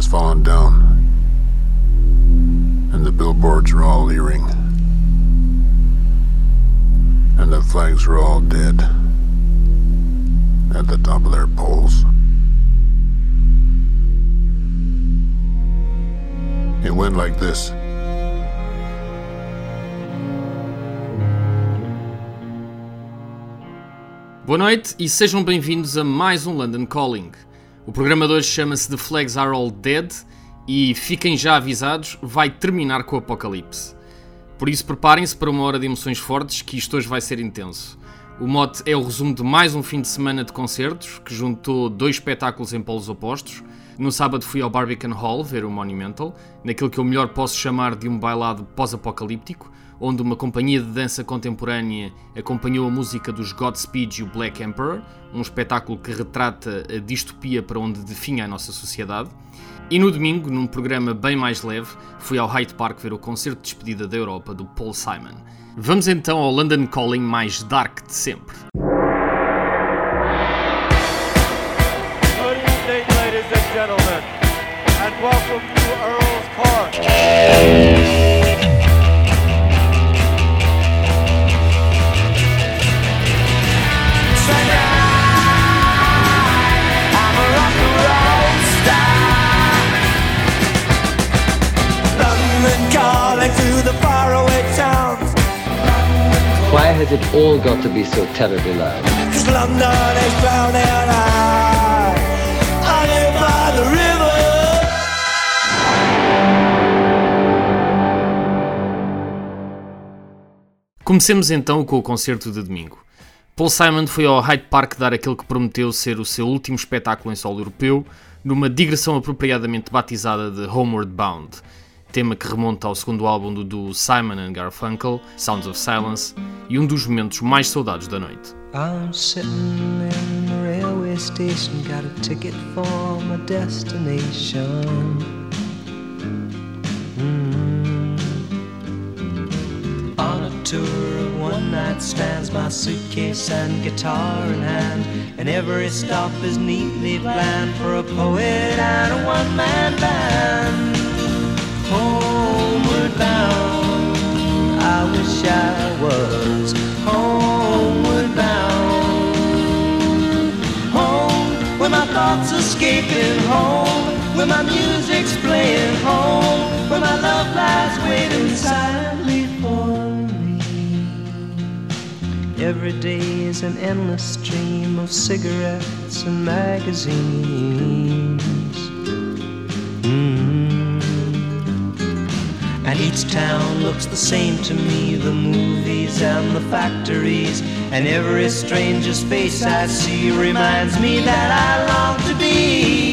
has fallen down, and the billboards are all leering, and the flags are all dead at the top of their poles. It went like this. Boa noite e sejam bem-vindos a mais um London Calling. O programa de hoje chama-se The Flags Are All Dead e fiquem já avisados, vai terminar com o apocalipse. Por isso preparem-se para uma hora de emoções fortes, que isto hoje vai ser intenso. O mote é o resumo de mais um fim de semana de concertos, que juntou dois espetáculos em polos opostos. No sábado fui ao Barbican Hall ver o Monumental, naquilo que eu melhor posso chamar de um bailado pós-apocalíptico, onde uma companhia de dança contemporânea acompanhou a música dos Godspeed e o Black Emperor, um espetáculo que retrata a distopia para onde definha a nossa sociedade. E no domingo, num programa bem mais leve, fui ao Hyde Park ver o concerto de despedida da Europa do Paul Simon. Vamos então ao London Calling mais dark de sempre. Good evening, ladies and gentlemen, and welcome to Earl's Park. Why has it all got to be so terribly loud? Cause London is drowning out. I live by the river. Comecemos então com o concerto de domingo. Paul Simon foi ao Hyde Park dar aquele que prometeu ser o seu último espetáculo em solo europeu, numa digressão apropriadamente batizada de Homeward Bound, tema que remonta ao segundo álbum do duo Simon and Garfunkel, Sounds of Silence, e um dos momentos mais saudados da noite. I'm sitting in the railway station, got a ticket for my destination. Mm. On a tour of one night stands, my suitcase and guitar in hand, and every stop is neatly planned for a poet and a one man band. Thoughts escaping home, where my music's playing home, where my love lies waiting silently for me. Every day is an endless stream of cigarettes and magazines. Each town looks the same to me the movies and the factories. And every stranger's face I see reminds me that I long to be